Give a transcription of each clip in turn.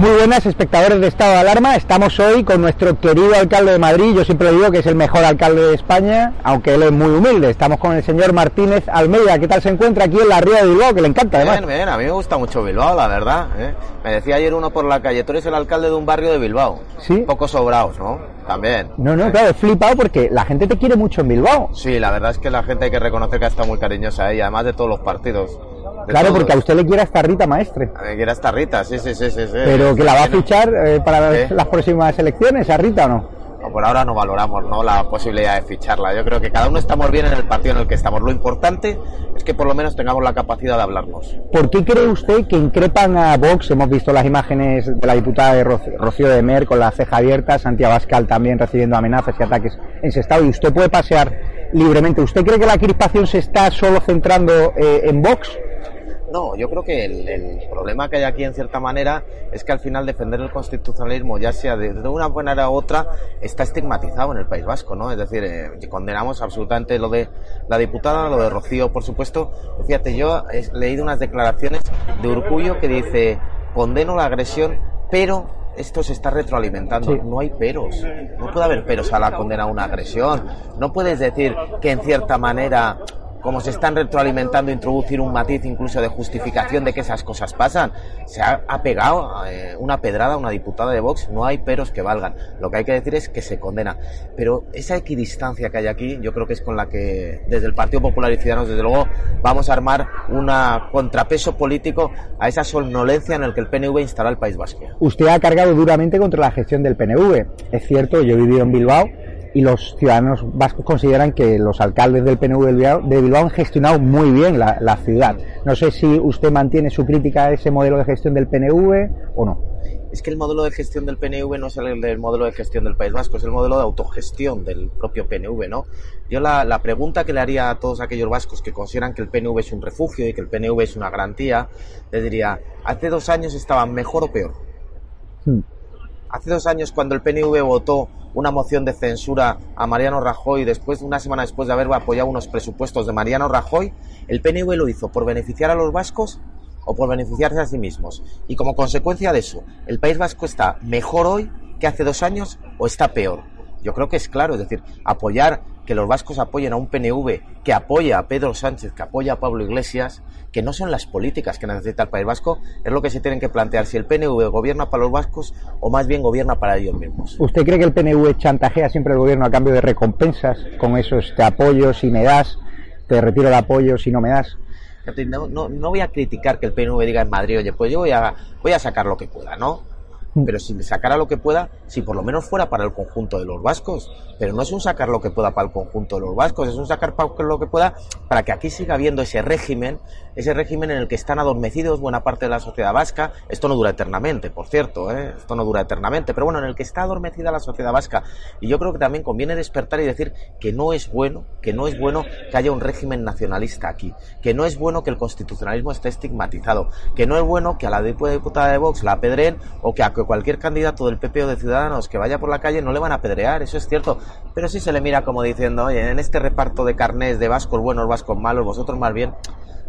Muy buenas espectadores de Estado de Alarma, estamos hoy con nuestro querido alcalde de Madrid, yo siempre digo que es el mejor alcalde de España, aunque él es muy humilde, estamos con el señor Martínez Almeida, ¿qué tal se encuentra aquí en la Ría de Bilbao? Que le encanta además. Bien, bien, a mí me gusta mucho Bilbao, la verdad. ¿eh? Me decía ayer uno por la calle, tú eres el alcalde de un barrio de Bilbao. Sí. Un poco sobraos, ¿no? También. No, no, claro, flipado porque la gente te quiere mucho en Bilbao. Sí, la verdad es que la gente hay que reconocer que ha estado muy cariñosa ella, además de todos los partidos. Claro, porque a usted le quiere hasta Rita Maestre. A mí quiere esta Rita, sí, sí, sí, sí. Pero que la va a fichar eh, para ¿Eh? las próximas elecciones, a Rita o no. No, por ahora no valoramos ¿no? la posibilidad de ficharla. Yo creo que cada uno estamos bien en el partido en el que estamos. Lo importante es que por lo menos tengamos la capacidad de hablarnos. ¿Por qué cree usted que increpan a Vox? Hemos visto las imágenes de la diputada de Rocío de Mer con la ceja abierta, Santiago Abascal también recibiendo amenazas y ataques en ese estado, y usted puede pasear libremente. ¿Usted cree que la crispación se está solo centrando eh, en Vox? No, yo creo que el, el problema que hay aquí en cierta manera es que al final defender el constitucionalismo, ya sea de, de una manera u otra, está estigmatizado en el País Vasco, ¿no? Es decir, eh, condenamos absolutamente lo de la diputada, lo de Rocío, por supuesto. Fíjate, yo he leído unas declaraciones de Urcullo que dice, condeno la agresión, pero esto se está retroalimentando. Sí. No hay peros. No puede haber peros a la condena a una agresión. No puedes decir que en cierta manera como se están retroalimentando, introducir un matiz incluso de justificación de que esas cosas pasan. Se ha, pegado eh, una pedrada a una diputada de Vox, no hay peros que valgan. Lo que hay que decir es que se condena. Pero esa equidistancia que hay aquí, yo creo que es con la que desde el Partido Popular y Ciudadanos, desde luego, vamos a armar un contrapeso político a esa somnolencia en el que el PNV instala el País Vasco. Usted ha cargado duramente contra la gestión del PNV. Es cierto, yo he vivido en Bilbao y los ciudadanos vascos consideran que los alcaldes del PNV de Bilbao, han gestionado muy bien la, la ciudad. No sé si usted mantiene su crítica a ese modelo de gestión del PNV o no. Es que el modelo de gestión del PNV no es el del modelo de gestión del País Vasco, es el modelo de autogestión del propio PNV, ¿no? Yo la, la pregunta que le haría a todos aquellos vascos que consideran que el PNV es un refugio y que el PNV es una garantía, les diría, ¿hace dos años estaban mejor o peor? Hmm. Hace dos años cuando el PNV votó una moción de censura a Mariano Rajoy después una semana después de haber apoyado unos presupuestos de Mariano Rajoy, el PNV lo hizo por beneficiar a los vascos o por beneficiarse a sí mismos. Y como consecuencia de eso, el País Vasco está mejor hoy que hace dos años o está peor. Yo creo que es claro, es decir, apoyar que los vascos apoyen a un PNV que apoya a Pedro Sánchez, que apoya a Pablo Iglesias, que no son las políticas que necesita el País Vasco, es lo que se tienen que plantear si el PNV gobierna para los vascos o más bien gobierna para ellos mismos. ¿Usted cree que el PNV chantajea siempre al gobierno a cambio de recompensas con esos te apoyo si me das, te retiro el apoyo si no me das? No, no, no, voy a criticar que el PNV diga en Madrid, oye, pues yo voy a, voy a sacar lo que pueda, ¿no? Pero si sacara lo que pueda, si por lo menos fuera para el conjunto de los vascos. Pero no es un sacar lo que pueda para el conjunto de los vascos, es un sacar lo que pueda para que aquí siga habiendo ese régimen, ese régimen en el que están adormecidos buena parte de la sociedad vasca. Esto no dura eternamente, por cierto, ¿eh? esto no dura eternamente, pero bueno, en el que está adormecida la sociedad vasca. Y yo creo que también conviene despertar y decir que no es bueno, que no es bueno que haya un régimen nacionalista aquí, que no es bueno que el constitucionalismo esté estigmatizado, que no es bueno que a la diputada de Vox la apedreen o que a cualquier candidato del PP o de Ciudadanos que vaya por la calle no le van a apedrear, eso es cierto, pero sí se le mira como diciendo, oye, en este reparto de carnés de vascos buenos, vascos malos, vosotros más bien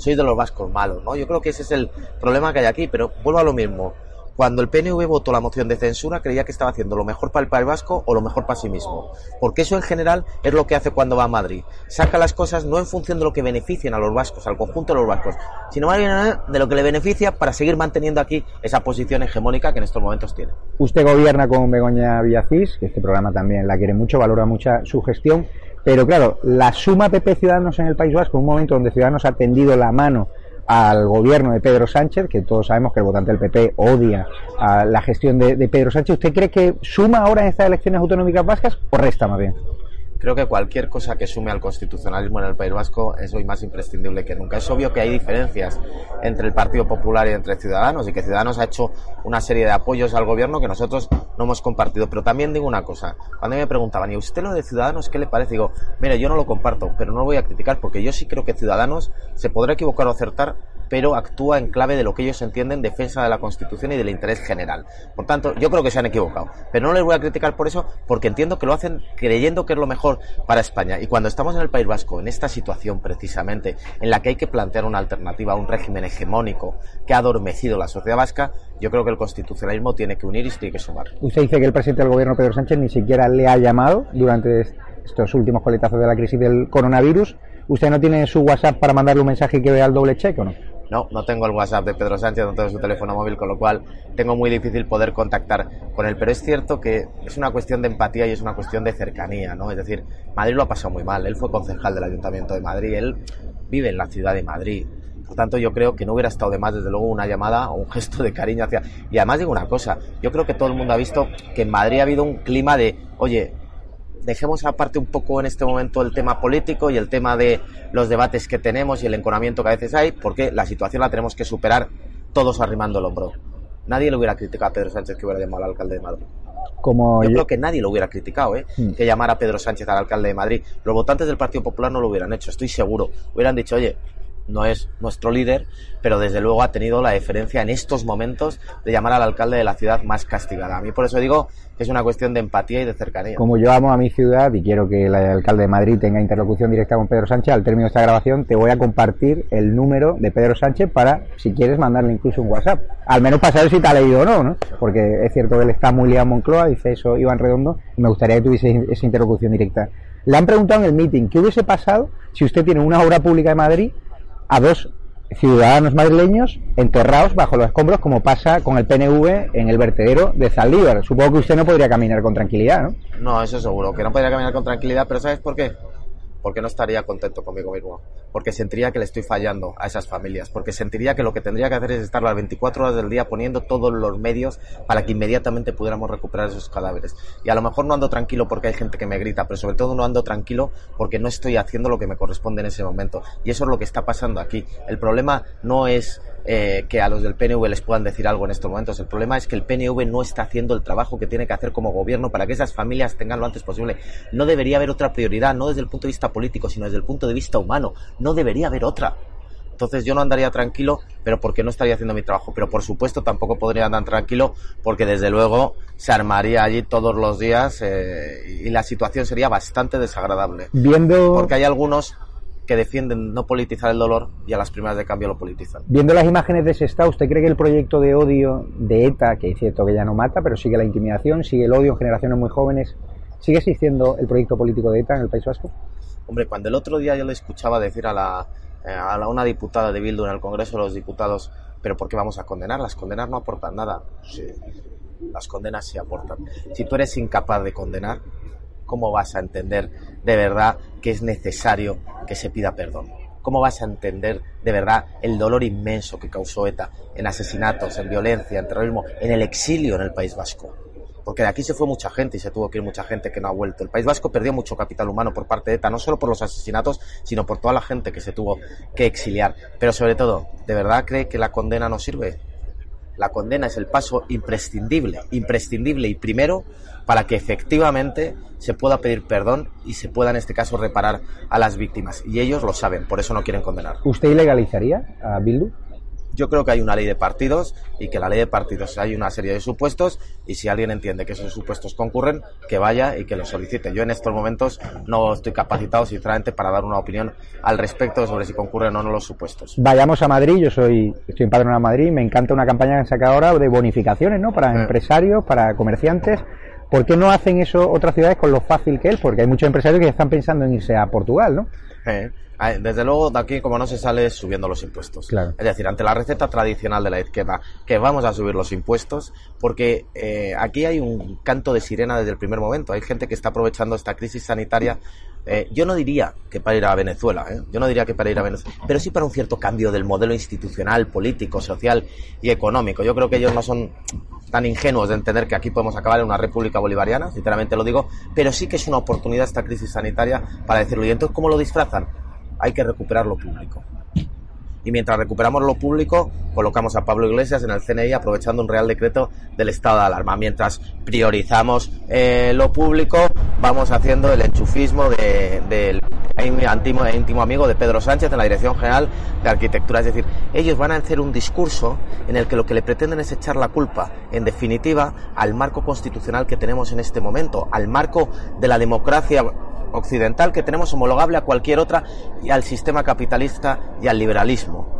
sois de los vascos malos, ¿no? Yo creo que ese es el problema que hay aquí, pero vuelvo a lo mismo cuando el PNV votó la moción de censura, creía que estaba haciendo lo mejor para el País Vasco o lo mejor para sí mismo. Porque eso en general es lo que hace cuando va a Madrid. Saca las cosas no en función de lo que beneficien a los vascos, al conjunto de los vascos, sino más bien de lo que le beneficia para seguir manteniendo aquí esa posición hegemónica que en estos momentos tiene. Usted gobierna con Begoña Villacís, que este programa también la quiere mucho, valora mucha su gestión. Pero claro, la suma PP Ciudadanos en el País Vasco, un momento donde Ciudadanos ha tendido la mano al gobierno de Pedro Sánchez, que todos sabemos que el votante del PP odia a la gestión de, de Pedro Sánchez. ¿Usted cree que suma ahora en estas elecciones autonómicas vascas o resta más bien? Creo que cualquier cosa que sume al constitucionalismo en el País Vasco es hoy más imprescindible que nunca. Es obvio que hay diferencias entre el Partido Popular y entre Ciudadanos y que Ciudadanos ha hecho una serie de apoyos al gobierno que nosotros no hemos compartido. Pero también digo una cosa, cuando me preguntaban, ¿y usted lo de Ciudadanos qué le parece? Digo, mire, yo no lo comparto, pero no lo voy a criticar porque yo sí creo que Ciudadanos se podrá equivocar o acertar, pero actúa en clave de lo que ellos entienden defensa de la Constitución y del interés general. Por tanto, yo creo que se han equivocado, pero no les voy a criticar por eso porque entiendo que lo hacen creyendo que es lo mejor para España. Y cuando estamos en el País Vasco, en esta situación precisamente, en la que hay que plantear una alternativa a un régimen hegemónico que ha adormecido la sociedad vasca, yo creo que el constitucionalismo tiene que unir y tiene que sumar. Usted dice que el presidente del gobierno, Pedro Sánchez, ni siquiera le ha llamado durante estos últimos coletazos de la crisis del coronavirus. ¿Usted no tiene su WhatsApp para mandarle un mensaje que vea el doble cheque o no? No, no tengo el WhatsApp de Pedro Sánchez, no tengo su teléfono móvil, con lo cual tengo muy difícil poder contactar con él. Pero es cierto que es una cuestión de empatía y es una cuestión de cercanía, ¿no? Es decir, Madrid lo ha pasado muy mal. Él fue concejal del Ayuntamiento de Madrid, él vive en la ciudad de Madrid. Por tanto, yo creo que no hubiera estado de más, desde luego, una llamada o un gesto de cariño hacia. Y además digo una cosa, yo creo que todo el mundo ha visto que en Madrid ha habido un clima de, oye, dejemos aparte un poco en este momento el tema político y el tema de los debates que tenemos y el enconamiento que a veces hay, porque la situación la tenemos que superar todos arrimando el hombro. Nadie le hubiera criticado a Pedro Sánchez que hubiera llamado al alcalde de Madrid. Como yo, creo que nadie lo hubiera criticado, ¿eh? Hmm. que llamara a Pedro Sánchez al alcalde de Madrid. Los votantes del Partido Popular no lo hubieran hecho, estoy seguro. Hubieran dicho, oye, no es nuestro líder, pero desde luego ha tenido la deferencia en estos momentos de llamar al alcalde de la ciudad más castigada. A mí por eso digo que es una cuestión de empatía y de cercanía. Como yo amo a mi ciudad y quiero que el alcalde de Madrid tenga interlocución directa con Pedro Sánchez, al término de esta grabación te voy a compartir el número de Pedro Sánchez para, si quieres, mandarle incluso un WhatsApp. Al menos para saber si te ha leído o no, ¿no? Porque es cierto que él está muy liado en Moncloa, dice eso Iván Redondo, me gustaría que tuviese esa interlocución directa. Le han preguntado en el meeting, ¿qué hubiese pasado si usted tiene una obra pública de Madrid a dos ciudadanos madrileños enterrados bajo los escombros como pasa con el PNV en el vertedero de Zaldívar. Supongo que usted no podría caminar con tranquilidad, ¿no? No, eso seguro, que no podría caminar con tranquilidad, pero ¿sabes por qué? Porque no estaría contento conmigo mismo, porque sentiría que le estoy fallando a esas familias, porque sentiría que lo que tendría que hacer es estar las 24 horas del día poniendo todos los medios para que inmediatamente pudiéramos recuperar esos cadáveres. Y a lo mejor no ando tranquilo porque hay gente que me grita, pero sobre todo no ando tranquilo porque no estoy haciendo lo que me corresponde en ese momento. Y eso es lo que está pasando aquí. El problema no es eh, que a los del PNV les puedan decir algo en estos momentos. El problema es que el PNV no está haciendo el trabajo que tiene que hacer como gobierno para que esas familias tengan lo antes posible. No debería haber otra prioridad, no desde el punto de vista político, sino desde el punto de vista humano. No debería haber otra. Entonces yo no andaría tranquilo, pero porque no estaría haciendo mi trabajo. Pero por supuesto tampoco podría andar tranquilo porque desde luego se armaría allí todos los días eh, y la situación sería bastante desagradable. Viendo... Porque hay algunos que defienden no politizar el dolor y a las primeras de cambio lo politizan. Viendo las imágenes de ese estado, ¿usted cree que el proyecto de odio de ETA, que es cierto que ya no mata, pero sigue la intimidación, sigue el odio en generaciones muy jóvenes, sigue existiendo el proyecto político de ETA en el País Vasco? Hombre, cuando el otro día yo le escuchaba decir a, la, eh, a una diputada de Bildu en el Congreso de los Diputados, pero ¿por qué vamos a condenar? Las condenas no aportan nada. Sí, las condenas sí aportan. Si tú eres incapaz de condenar, ¿cómo vas a entender de verdad que es necesario que se pida perdón? ¿cómo vas a entender de verdad el dolor inmenso que causó ETA en asesinatos, en violencia, en terrorismo, en el exilio en el País Vasco? Porque de aquí se fue mucha gente y se tuvo que ir mucha gente que no ha vuelto. El País Vasco perdió mucho capital humano por parte de ETA, no solo por los asesinatos, sino por toda la gente que se tuvo que exiliar. Pero sobre todo, ¿de verdad cree que la condena no sirve? La condena es el paso imprescindible, imprescindible y primero para que efectivamente se pueda pedir perdón y se pueda en este caso reparar a las víctimas. Y ellos lo saben, por eso no quieren condenar. ¿Usted ilegalizaría a Bildu? Yo creo que hay una ley de partidos y que la ley de partidos hay una serie de supuestos y si alguien entiende que esos supuestos concurren, que vaya y que lo solicite. Yo en estos momentos no estoy capacitado sinceramente para dar una opinión al respecto sobre si concurren o no los supuestos. Vayamos a Madrid, yo soy estoy empadronado a Madrid, me encanta una campaña que han sacado ahora de bonificaciones, ¿no? Para empresarios, para comerciantes. ¿Por qué no hacen eso otras ciudades con lo fácil que es? Porque hay muchos empresarios que están pensando en irse a Portugal, ¿no? Eh, ah, Desde luego, de aquí, como no se sale, es subiendo los impuestos. Claro. Es decir, ante la receta tradicional de la izquierda, que vamos a subir los impuestos, porque eh, aquí hay un canto de sirena desde el primer momento. Hay gente que está aprovechando esta crisis sanitaria. eh, yo no diría que para ir a Venezuela, ¿eh? yo no diría que para ir a Venezuela, pero sí para un cierto cambio del modelo institucional, político, social y económico. Yo creo que ellos no son tan ingenuos de entender que aquí podemos acabar en una república bolivariana, sinceramente lo digo, pero sí que es una oportunidad esta crisis sanitaria para decirlo. Y entonces, ¿cómo lo disfrazan? Hay que recuperar lo público. Y mientras recuperamos lo público, colocamos a Pablo Iglesias en el CNI aprovechando un real decreto del estado de alarma. Mientras priorizamos eh, lo público, vamos haciendo el enchufismo de- del íntimo, íntimo amigo de Pedro Sánchez en la Dirección General de Arquitectura. Es decir, ellos van a hacer un discurso en el que lo que le pretenden es echar la culpa, en definitiva, al marco constitucional que tenemos en este momento, al marco de la democracia occidental que tenemos homologable a cualquier otra y al sistema capitalista y al liberalismo.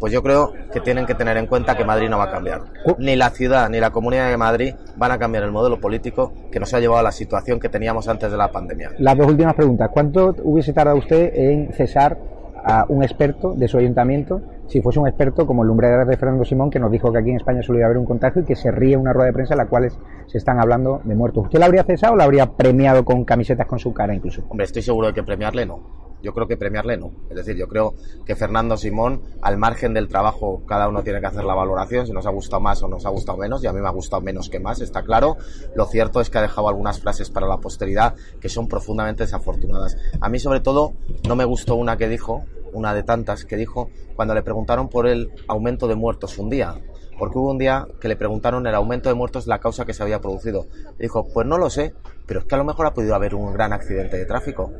Pues yo creo que tienen que tener en cuenta que Madrid no va a cambiar. Ni la ciudad ni la comunidad de Madrid van a cambiar el modelo político que nos ha llevado a la situación que teníamos antes de la pandemia. Las dos últimas preguntas. ¿Cuánto hubiese tardado usted en cesar a un experto de su ayuntamiento, si fuese un experto como el lumbreras de Fernando Simón, que nos dijo que aquí en España solía haber un contagio y que se ríe una rueda de prensa en la cual se están hablando de muertos? ¿Usted la habría cesado o la habría premiado con camisetas con su cara incluso? Hombre, estoy seguro de que premiarle no. Yo creo que premiarle no. Es decir, yo creo que Fernando Simón, al margen del trabajo, cada uno tiene que hacer la valoración, si nos ha gustado más o nos ha gustado menos, y a mí me ha gustado menos que más, está claro. Lo cierto es que ha dejado algunas frases para la posteridad que son profundamente desafortunadas. A mí, sobre todo, no me gustó una que dijo, una de tantas que dijo, cuando le preguntaron por el aumento de muertos un día. Porque hubo un día que le preguntaron el aumento de muertos, la causa que se había producido. Dijo, pues no lo sé, pero es que a lo mejor ha podido haber un gran accidente de tráfico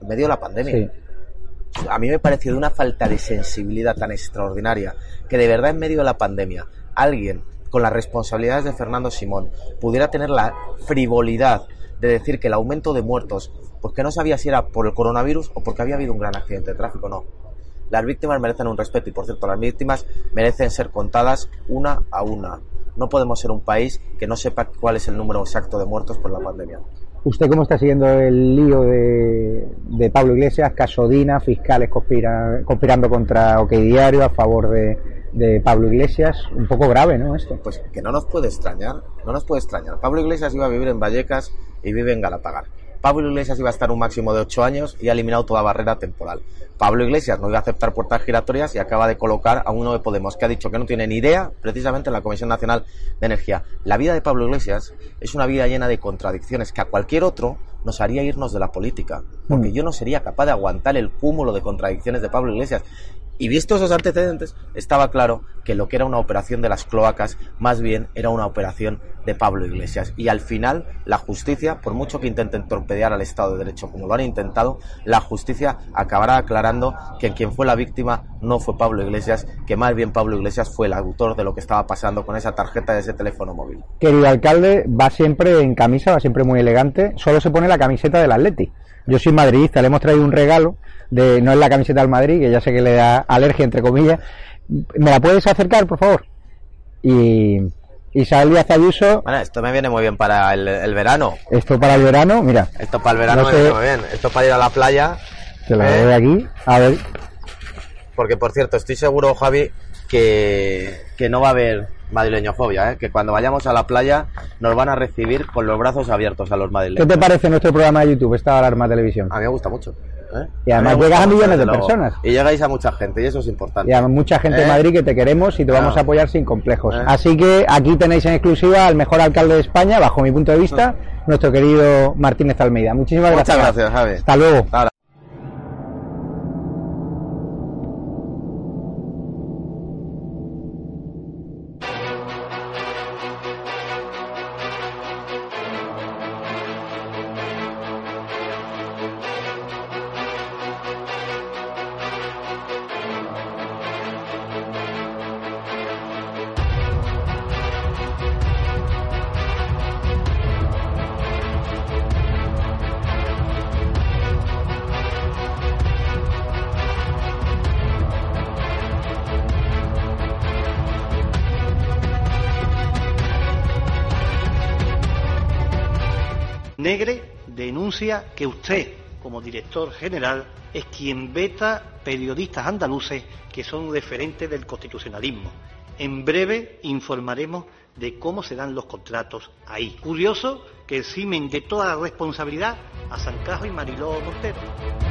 en medio de la pandemia. Sí. A mí me pareció de una falta de sensibilidad tan extraordinaria que de verdad en medio de la pandemia alguien con las responsabilidades de Fernando Simón pudiera tener la frivolidad de decir que el aumento de muertos, pues que no sabía si era por el coronavirus o porque había habido un gran accidente de tráfico, no. Las víctimas merecen un respeto y, por cierto, las víctimas merecen ser contadas una a una. No podemos ser un país que no sepa cuál es el número exacto de muertos por la pandemia. ¿Usted cómo está siguiendo el lío de, de Pablo Iglesias, Casodina, fiscales conspira- conspirando contra OK Diario a favor de, de Pablo Iglesias? Un poco grave, ¿no? Esto. Pues que no nos puede extrañar, no nos puede extrañar. Pablo Iglesias iba a vivir en Vallecas y vive en Galapagar. Pablo Iglesias iba a estar un máximo de ocho años y ha eliminado toda barrera temporal. Pablo Iglesias no iba a aceptar puertas giratorias y acaba de colocar a uno de Podemos que ha dicho que no tiene ni idea precisamente en la Comisión Nacional de Energía. La vida de Pablo Iglesias es una vida llena de contradicciones que a cualquier otro nos haría irnos de la política. Porque Mm. yo no sería capaz de aguantar el cúmulo de contradicciones de Pablo Iglesias. Y visto esos antecedentes, estaba claro que lo que era una operación de las cloacas, más bien era una operación de Pablo Iglesias. Y al final, la justicia, por mucho que intenten torpedear al Estado de Derecho como lo han intentado, la justicia acabará aclarando que quien fue la víctima no fue Pablo Iglesias, que más bien Pablo Iglesias fue el autor de lo que estaba pasando con esa tarjeta de ese teléfono móvil. Querido alcalde, va siempre en camisa, va siempre muy elegante. Solo se pone la camiseta del Atleti. Yo soy madridista, le hemos traído un regalo de no es la camiseta del Madrid, que ya sé que le da alergia entre comillas. ¿Me la puedes acercar, por favor? Y Isabel Díaz Ayuso, Bueno, esto me viene muy bien para el, el verano. esto para el verano, mira, Esto para el verano No me viene muy bien. Esto para ir a la playa. Te la doy aquí. A ver, Porque, por cierto, estoy seguro, Javi, que, que no va a haber madrileñofobia, ¿eh? que cuando vayamos a la playa nos van a recibir con los brazos abiertos a los ¿qué madrileños. te parece nuestro programa de YouTube, esta alarma televisión? A mí me gusta mucho. ¿eh? Y además llegas a millones de personas. Y llegáis a mucha gente y eso es importante. Y a mucha gente ¿Eh? en Madrid que te queremos y te vamos a apoyar sin complejos. ¿Eh? Así que aquí tenéis en exclusiva al mejor alcalde de España, bajo mi punto de vista, nuestro querido Martínez Almeida. Muchísimas Muchas gracias. gracias, Javi. Hasta luego. Ahora. Negre denuncia que usted, como director general, es quien veta periodistas andaluces que son referentes del constitucionalismo. En breve informaremos de cómo se dan los contratos ahí. Curioso que eximen de toda la responsabilidad a Sancajo y Mariló Montero.